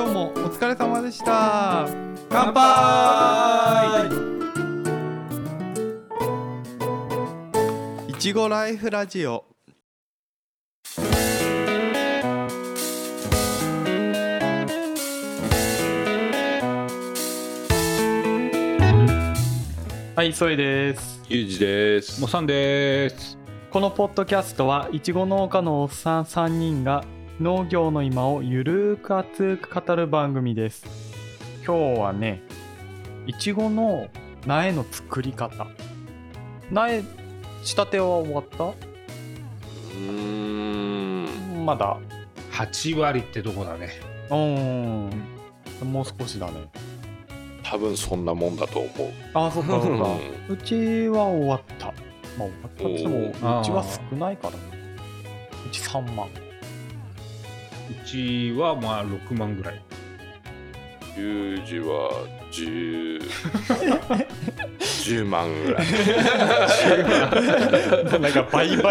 今日もお疲れ様でした乾杯いちごライフラジオはい、そいです。ゆうじですもさんです。このポッドキャストはいちご農家のおっさん3人が農業の今をゆるーく熱く語る番組です。今日はねいちごの苗の作り方。苗仕立ては終わっうーん。たまだ。8割ってとこだね。うーん。もう少しだね。多分そんなもんだと思う。ああそっかそっか。ううちは終わった。まあ終わったって言ってもうちは少ないからね。うち3万。うちはまあ6万ぐらい。ゆうじは10 10万ぐらい。なんか倍々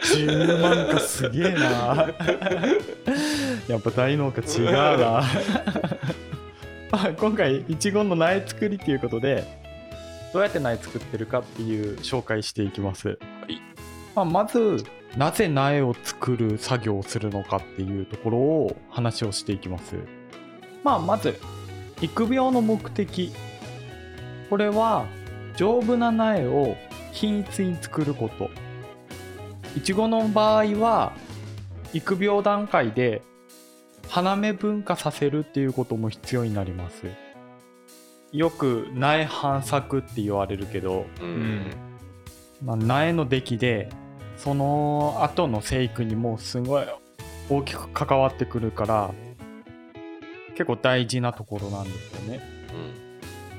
10万かすげえな。やっぱ大農家違うなまあ今回いちごの苗作りということでどうやって苗作ってるかっていう紹介していきます、いまあ、まずなぜ苗を作る作業をするのかっていうところを話をしていきます。まあまず育苗の目的。これは丈夫な苗を均一に作ること。いちごの場合は育苗段階で花芽分化させるっていうことも必要になります。よく苗繁作って言われるけど、ううんん。まあ、苗の出来でその後の生育にもすごい大きく関わってくるから結構大事なところなんですよね。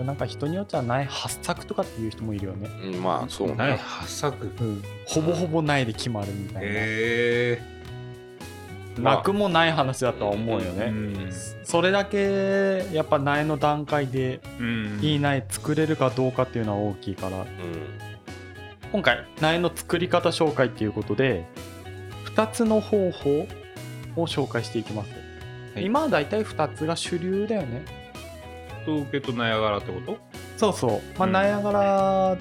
なんか人によっては苗発作とかっていう人もいるよね、うんまあそうないね8作。ほぼほぼ苗で決まるみたいな、へなくもない話だとは思うよえ。ね、ん。それだけやっぱ苗の段階でうん。いい苗作れるかどうかっていうのは大きいから。うん今回苗の作り方紹介っていうことで2つの方法を紹介していきます、はい。今はだいたい2つが主流だよね。と受けとナヤガラってこと？そうそう。まあうん。苗やがらっ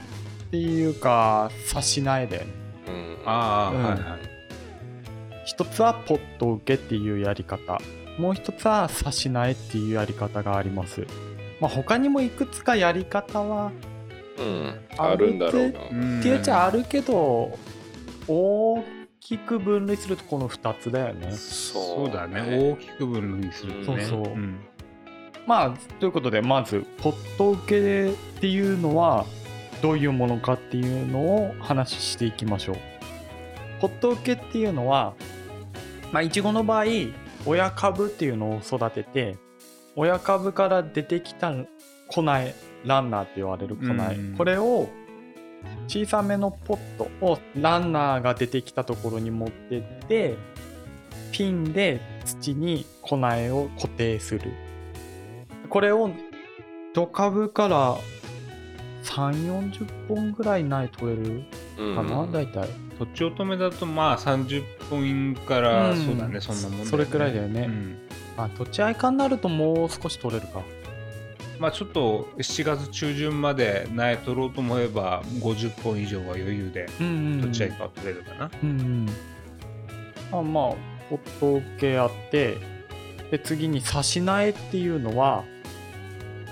ていうか差し苗だよね。うん。ああ、うん。はいはい。一つはポット受けっていうやり方。もう一つは差し苗っていうやり方があります。まあ他にもいくつかやり方はうん。あるんだろうな。うん。っていうっちゃあるけど大きく分類するとこの2つだよね。そうそう。だね。大きく分類するとね。そうそうん。まあということでまずポット受けっていうのはどういうものかっていうのを話していきましょう。ポット受けっていうのはまあいちごの場合親株っていうのを育てて親株から出てきた粉苗ランナーって言われる粉苗、うん。これを小さめのポットをランナーが出てきたところに持ってってピンで土に粉苗を固定する。これを土株から3 4 0本ぐらい苗取れるうん。かな、大体。とちおとめだとまあ30本から、うん。そうだね、そんなもんね。それくらいだよね。うん。あ土地愛化になるともう少し取れるかまあちょっと7月中旬まで苗取ろうと思えば50本以上は余裕でうんうんうん。土地合いかは取れるかな。うんうん。あまあポット受けあってで次に差し苗っていうのは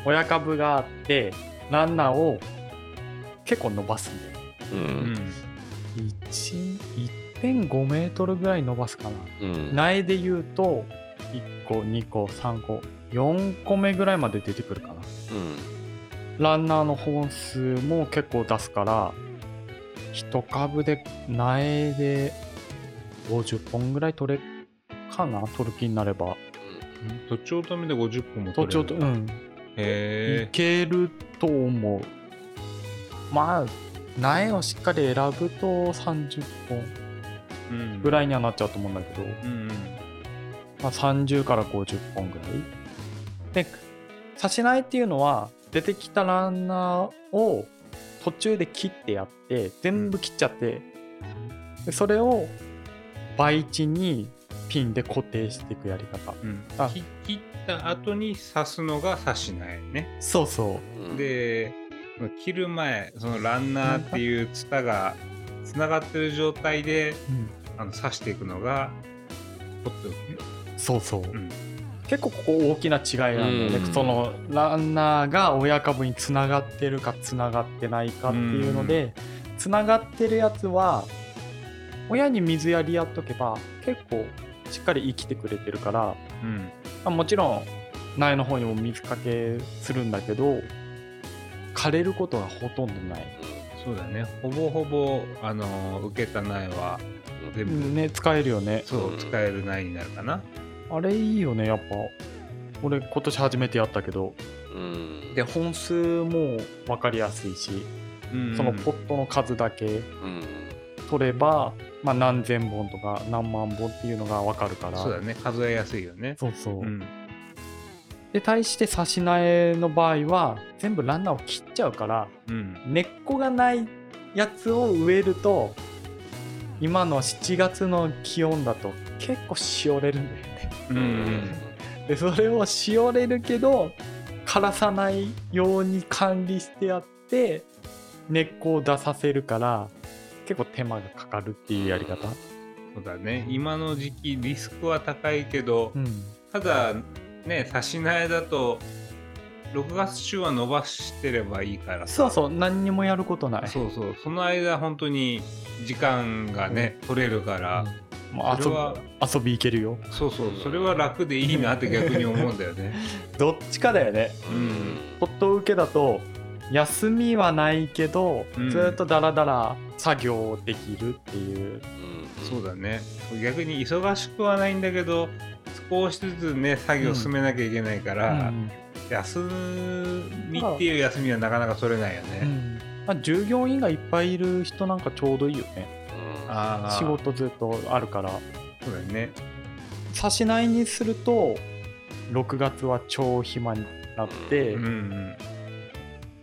親株があってランナーを結構伸ばすんだよううん。ん。1.5メートルぐらい伸ばすかな。うん。苗で言うと1個2個3個4個目ぐらいまで出てくるかな。うん。ランナーの本数も結構出すから一株で苗で50本ぐらい取れかな取る気になれば。とちおとめで50本もと取れる。ちょっとうん。いへけると思う。まあ苗をしっかり選ぶと30本え。うん。ぐらいにはなっちゃうと思うんだけど、うんまあ、30から50本ぐらいで差し苗っていうのは出てきたランナーを途中で切ってやって全部切っちゃってでそれを培地にピンで固定していくやり方。うん。切った後に刺すのが刺し苗ね。そうそう。ん。で切る前そのランナーっていうツタがつながってる状態でう、うん、あの刺していくのがポットそうそう、うん結構ここ大きな違いなんだよね、うん。そのランナーが親株につながってるかつながってないかっていうのでつながってるやつは親に水やりやっとけば結構しっかり生きてくれてるから、うん。まあもちろん苗の方にも水かけするんだけど枯れることがほとんどない、そうだね。ほぼほぼあの受けた苗は全部、ね使えるよね。そううん使える苗になるかな。あれいいよねやっぱ。俺今年初めてやったけど。うん。で本数も分かりやすいしうん。そのポットの数だけうん。取れば、まあ、何千本とか何万本っていうのが分かるから。そうだね。数えやすいよね。そうそう。うん。で対して差し苗の場合は全部ランナーを切っちゃうからうん。根っこがないやつを植えると今の7月の気温だと結構しおれるんだよでそれをしおれるけど枯らさないように管理してやって根っこを出させるから結構手間がかかるっていうやり方、そうだね。今の時期リスクは高いけど、うん、ただね差し苗だと6月中は伸ばしてればいいからさ。そうそう。何にもやることない。そうそう。その間本当に時間がね、取れるから、うんもう遊それはび遊び行けるよ。そうそうそれは楽でいいなって逆に思うんだよね。どっちかだよね。うん。ポット受けだと休みはないけど、うん。ずっとダラダラ作業できるっていう。そうだね。逆に忙しくはないんだけど少しずつね作業進めなきゃいけないから、うん。休みっていう休みはなかなか取れないよね、うん。まあ、従業員がいっぱいいる人なんかちょうどいいよね。ああ仕事ずっとあるから。そうだね。差しないにすると6月は超暇になって、うんうん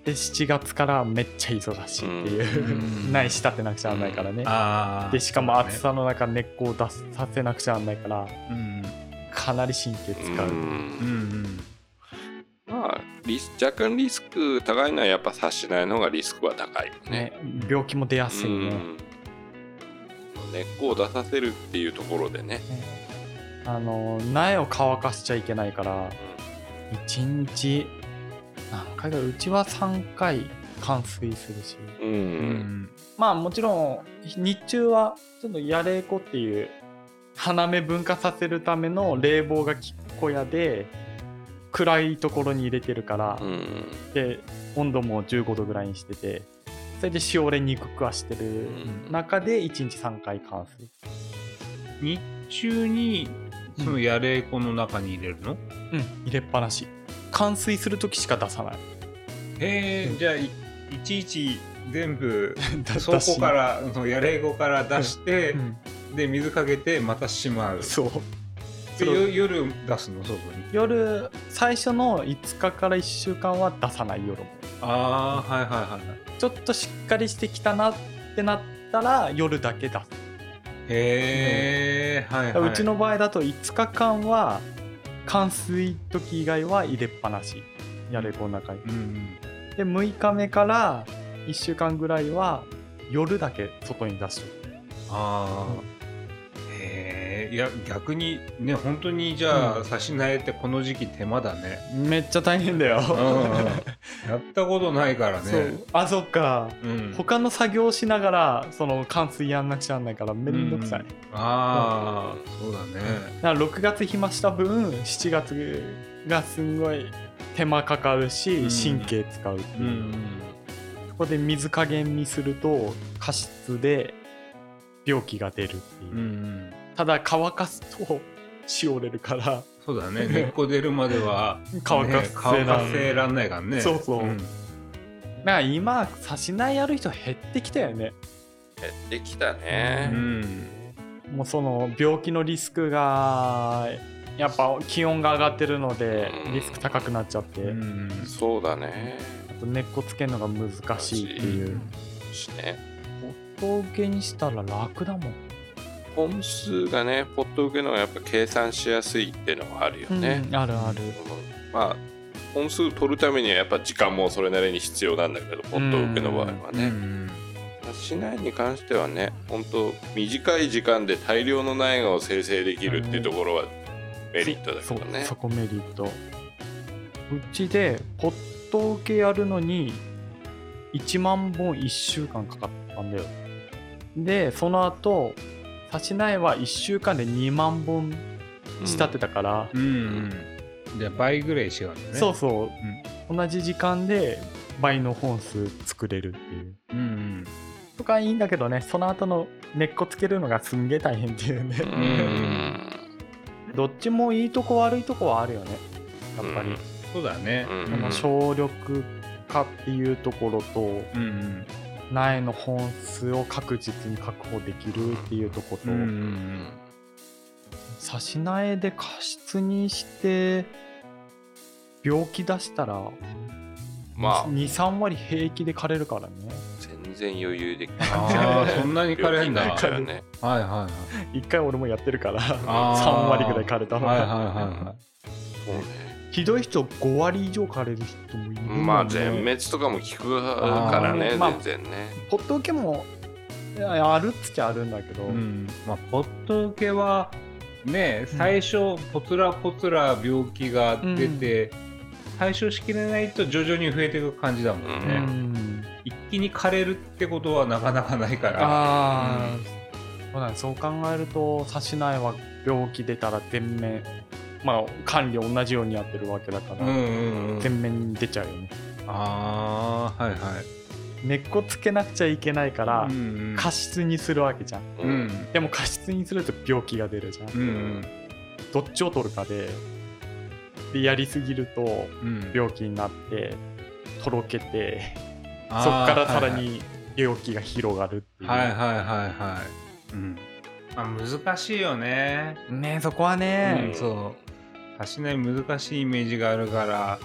で7月からめっちゃ忙しいっていう、うん。ないし立てなくちゃならないからね、ああでしかも暑さの中根っこを出すさせなくちゃならないからうん。かなり神経使う、うんうん。うんまあリス若干リスク高いのはやっぱ察しないのがリスクは高いよね。ね病気も出やすいね、うん根っこを出させるっていうところでね。ねあの苗を乾かしちゃいけないから1日何回かうちは3回冠水するし。うん。ううん。んまあもちろん日中はちょっとやれこっていう花芽分化させるための冷房が効く小屋で暗いところに入れてるから、うん。で温度も15度ぐらいにしててそれでしおれにくくはしてる。中で1日3回冠水日中にそのやれこの中に入れるの、うん。入れっぱなし。冠水する時しか出さない。へえ、じゃあいいちいち全部 だ倉庫からそのやれ子から出して、うん。で水かけてまたしまう。そう。夜出すの？外に。夜最初の5日から1週間は出さない夜もああはいはいはいはい。ちょっとしっかりしてきたなってなったら夜だけ出す、へえ、はいはい。うちの場合だと5日間は冠水時以外は入れっぱなし。やれこの中にうんうん。で6日目から1週間ぐらいは夜だけ外に出しとくああへえいや逆にね本当にじゃあ、うん。差し苗ってこの時期手間だね。めっちゃ大変だよ、やったことないからね。あそっか。うん、他の作業しながらその冠水やんなくちゃなんないからめんどくさい、うん。ああそうだね。だから6月暇した分7月がすんごい手間かかるし、うん。神経使うっていう、うんそこで水加減にすると過失で病気が出るっていう、うんうんただ乾かすとしおれるから。そうだね。根っこ出るまでは 乾かせね乾らかせらんないからね。そうそう。ん。だから今差し苗やる人減ってきたよね。減ってきたうね。ん。もうその病気のリスクがやっぱ気温が上がってるのでうん。リスク高くなっちゃって、うん。そうだね。あと根っこつけるのが難しいっていう。しね。音受けにしたら楽だもん本数がねポット受けの方がやっぱ計算しやすいっていうのはあるよね、うんあるある。まあ本数取るためにはやっぱ時間もそれなりに必要なんだけどポット受けの場合はうんね、市内に関してはね本当短い時間で大量の苗画を生成できるっていうところはメリットだけどね。そそこメリット。うちでポット受けやるのに1万本1週間かかったんだよ。でその後差し苗は1週間で2万本仕立てたから、うんうん。じゃあ倍ぐらい違うんだね。そうそう、同じ時間で倍の本数作れるっていう。うんうん。とかいいんだけどねその後の根っこつけるのがすんげえ大変っていうね、うん。どっちもいいとこ悪いとこはあるよねやっぱり、うん。そうだね。うん。この省力化っていうところとうんうん苗の本数を確実に確保できるっていうところと、差し苗で過失にして病気出したらまあ。23割平気で枯れるからね。全然余裕でああそんなに枯れるんだ。からね。はいはいはい。一回俺もやってるからあー。3割ぐらい枯れたの、はいはいはいはそうねひどい人5割以上枯れる人もいるもんねまあ全滅とかも効くからねあーまあ全然ね。ポット受けもいやあるっつっちゃあるんだけど、いうん。まあポット受けはね最初ポツラポツラ病気が出て対処しきれないと徐々に増えていく感じだもんうねん。一気に枯れるってことはなかなかないから。ああ、そうだねそう考えると差し苗は病気出たら全面まあ管理同じようにやってるわけだから、全面に出ちゃうよね。ああはいはい。根っこつけなくちゃいけないから、過失にするわけじゃん。ううん。んでも過失にすると病気が出るじゃん、うんうん。どっちを取るかででやりすぎるとうん。病気になってとろけてそっからさらに病気が広がるっていう、はいはいはいはい。はいうん。まあ難しいよね。ねそこはうん。ね、そう足しない難しいイメージがあるから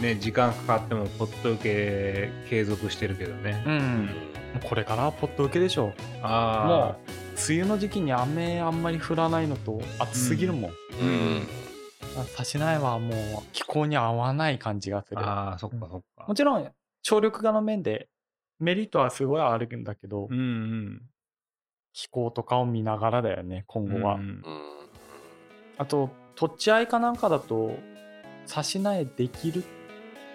ね時間かかってもポット受け継続してるけどね。うん、もうこれからポット受けでしょああもう梅雨の時期に雨あんまり降らないのと暑すぎるもん、うん。差し苗はもう気候に合わない感じがする。ああそっかそっか。もちろん省力化の面でメリットはすごいあるんだけど、うんうん。気候とかを見ながらだよね今後は、うん。うん。あと土地合いかなんかだと差し苗できる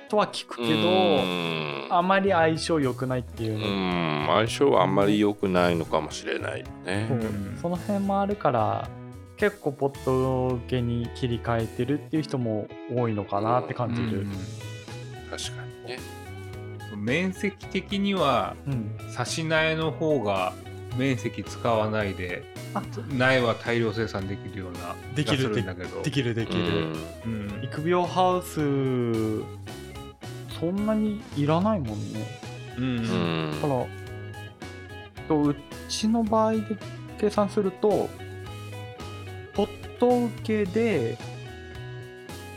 とは聞くけど、うん。あまり相性良くないっていううの、ん。相性はあんまり良くないのかもしれないね。その辺もあるから結構ポット受けに切り替えてるっていう人も多いのかなって感じる、確かにね。うん面積的にはうん。差し苗の方が面積使わないであ苗は大量生産できるようなできるんだけど。できるできる、うん。育苗ハウスそんなにいらないもんね。うん。だからとうちの場合で計算するとポット受けで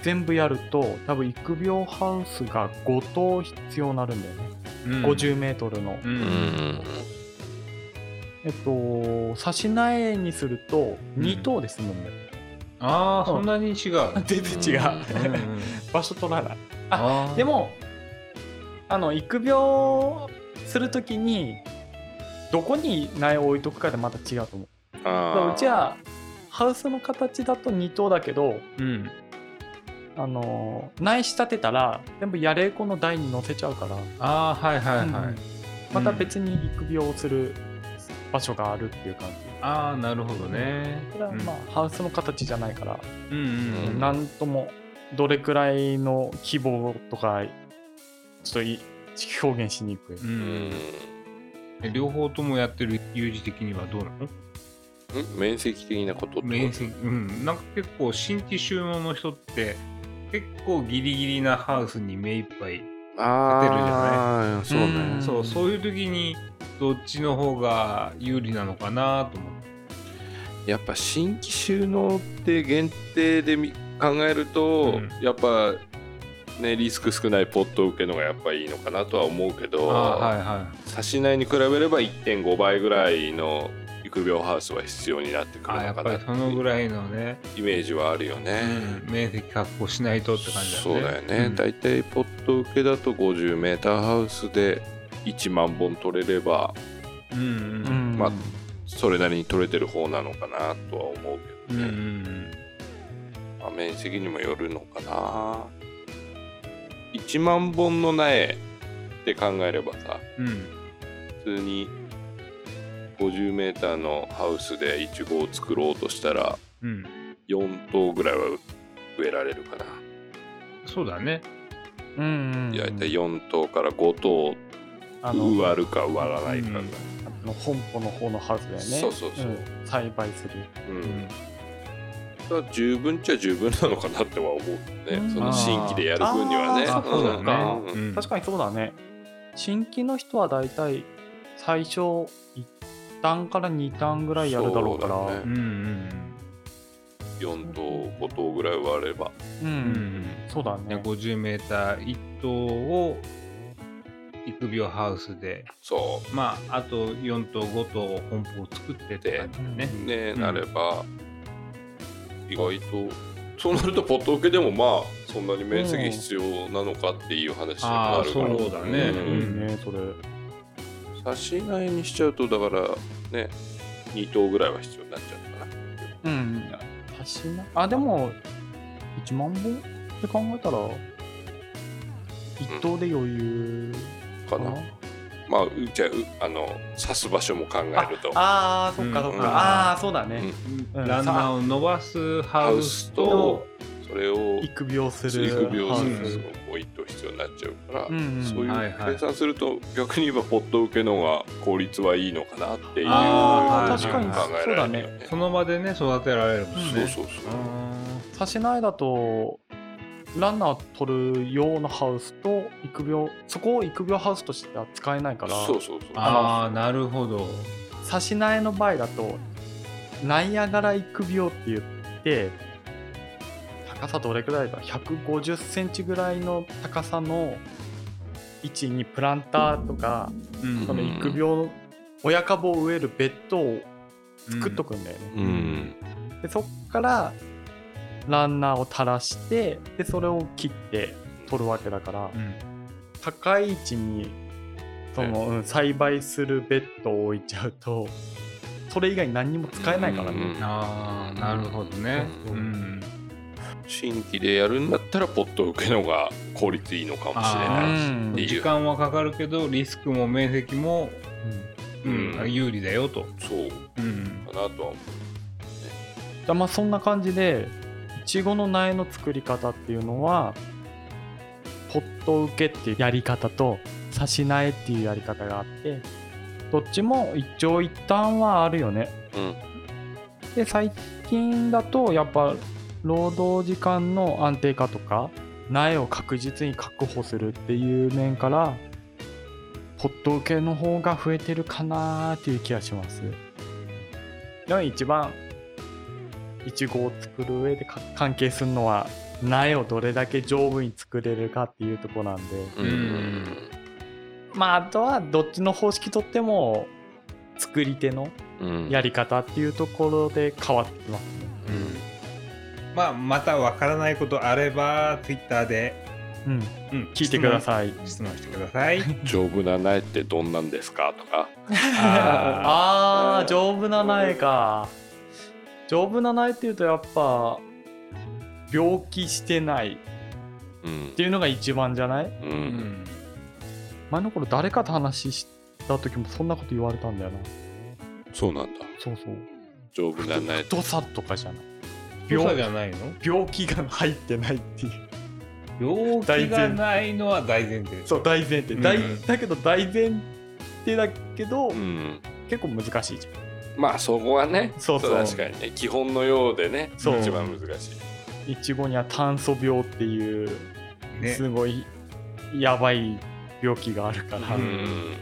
全部やると多分育苗ハウスが5棟必要になるんだよね、うん。50メートルの、ううんんえっと差し苗にすると2棟で済むんだよ、ああそんなに違う。全然違う、場所取らない。あー。でもあの育苗するときにどこに苗を置いとくかでまた違うと思う。だからあーうちはハウスの形だと2棟だけどうん。あの苗仕立てたら全部やれこの台に乗せちゃうから、ああはいはいはい、うんまた別に育苗をする場所があるっていう感じ。ああなるほどね。これはまあ、ハウスの形じゃないから、うんうんうん。なんともどれくらいの規模とかちょっとい表現しにくい、ううん両方ともやってる有事的にはどうなの？ん？面積的なことって面積うん。なんか結構新規収納の人って結構ギリギリなハウスに目いっぱい、ああそうね。うん。そうそういう時にどっちの方が有利なのかなと思って。やっぱ新規収納って限定でみ考えると、うん。やっぱねリスク少ないポット受けのがやっぱいいのかなとは思うけど、はいは差し苗に比べれば1.5倍ぐらいの育育苗ハウスは必要になってくるあやっぱりのかなってそのぐらいのね、イメージはあるよね、うん。面積確保しないとって感じだよね。そうだよね、うん。だいたいポット受けだと 50m ハウスで1万本取れればうんうん。うん。まあそれなりに取れてる方なのかなとは思うけうんうどね、ん。まあ、面積にもよるのかな。1万本の苗って考えればさうん。普通に 50m のハウスでイチゴを作ろうとしたらうん。4頭ぐらいは植えられるかな、そうだね。うんうんうん。いや大体4頭から5頭植わるか植わらないかが、うん。あの本舗の方のハウスだよね。そうそうそう。ん。栽培する。うん。うん十分っちゃ十分なのかなっては思うね、うん。その新規でやる分にはね。そうだうん。確かにそうだね。新規の人はだいたい最初1単から2単ぐらいやるだろうから。そうだね。うんうん4頭5頭ぐらい植われば。ううん。んそうだでね 50m1 頭を育苗ハウスで。そまああと4頭5頭本舗を作ってって感じだねうね、うん。なれば意外とそうなるとポット受けでもまあそんなに面積必要なのかっていう話になるから。あーそうだね。いいんねそれ。差し苗にしちゃうとだからね2頭ぐらいは必要になっちゃうかな。うん。足しなあでも1万本って考えたら1頭で余裕かな、まあうじゃあの刺す場所も考えると。ああそっかそっか、うん。ああそうだね、うん。ランナーを伸ばすハウスととそれを育苗する育苗するハウス。のもになっちゃうから、うんうん。そういはいうはい。計算すると逆に言えばポット受けの方が効率はいいのかなっていう確かに。考えられるよね。その場でね育てられるもんね。そうそうそう。差し苗だとランナー取るようなハウスと育苗そこを育苗ハウスとしては使えないからそうそうそう。ああなるほど。差し苗の場合だとナイアガラ育苗って言って高さどれくらいだ？150センチぐらいの高さの位置にプランターとかうん。その育苗親株を植えるベッドを作っとくんだよね、うん。でそっからランナーを垂らしてでそれを切って取るわけだから、うん。高い位置にその、うん。栽培するベッドを置いちゃうとそれ以外何にも使えないからね、うん。ああなるほどね。う。うんん新規でやるんだったらポット受けの方が効率いいのかもしれあないーっていう。時間はかかるけどリスクも面積もうんうん有利だよとそううんかなとは思う。だまあそんな感じでいちごの苗の作り方っていうのはポット受けっていうやり方と差し苗っていうやり方があってどっちも一長一短はあるよねうん。で最近だとやっぱ労働時間の安定化とか苗を確実に確保するっていう面からポット受けの方が増えてるかなーっていう気がします。でも一番いちごを作る上でか関係するのは苗をどれだけ丈夫に作れるかっていうところなんで。まああとはどっちの方式とっても作り手のうん。やり方っていうところで変わってきますね。うんまあまたわからないことあればツイッターでうん。うん聞いてください。質問してください。丈夫な苗ってどんなんですか？とか。あー。丈夫な苗か。丈夫な苗っていうとやっぱ病気してない。うん。っていうのが一番じゃない？う。うんん。前の頃誰かと話した時もそんなこと言われたんだよな。そうなんだ。そうそう。丈夫な苗。太さとかじゃない良さじ病ゃないの？病気が入ってないっていう病気がないのは大前提そう大前提、大うんだけど大前提だけど、うん。結構難しいじゃんまあそこはね。そうそう確かにね。基本のようでね。そう一番難しい。いちごには炭素病っていうねすごいやばい病気があるから、ううんん。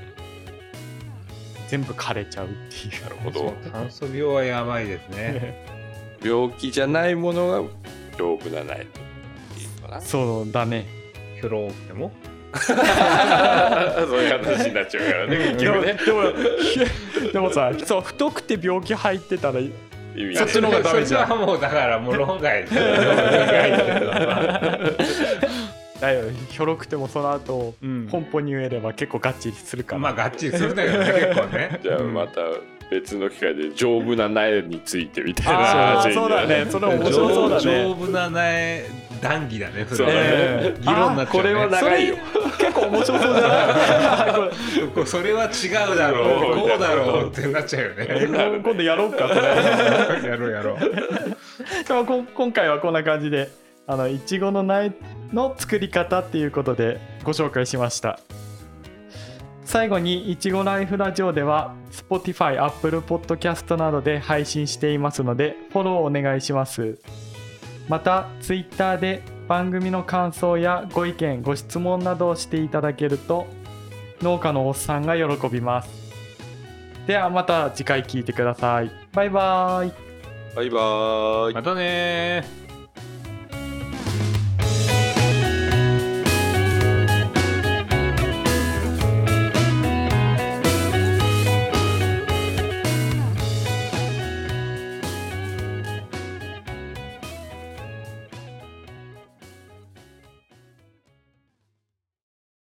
全部枯れちゃうっていうなるほど。炭素病はやばいですね 病気じゃないものが丈夫な苗とい。いのかな。そうだね。ヒョロっても？そういう話になっちゃうからね。結でも局ね。でもでもさそう太くて病気入ってたら意味そっちの方がダメじゃん。そっちはもうだからもう論外。だよ。ひょろくてもその後、うん。本舗に植えれば結構ガッチリするから、まあがっちりするんだけどね結構ね。じゃあまた別の機会で丈夫な苗についてみたいなあ話にあそうだね。それ面白そうだ丈ね夫な苗談義だねそそうだね。れはええ議論になっちゃう、ね、これは長いよ。結構面白そうじゃな。いそれは違うだろう。こうだろうってなっちゃうよえね。今度やろうか やろうやろう。でもこ今回はこんな感じであのいちごの苗の作り方っていうことでご紹介しました最後にいちごライフラジオでは Spotify、Apple Podcast などで配信していますのでフォローお願いします。また Twitter で番組の感想やご意見ご質問などをしていただけると農家のおっさんが喜びます。ではまた次回聞いてください。バイバイ。バイバーイ。またねー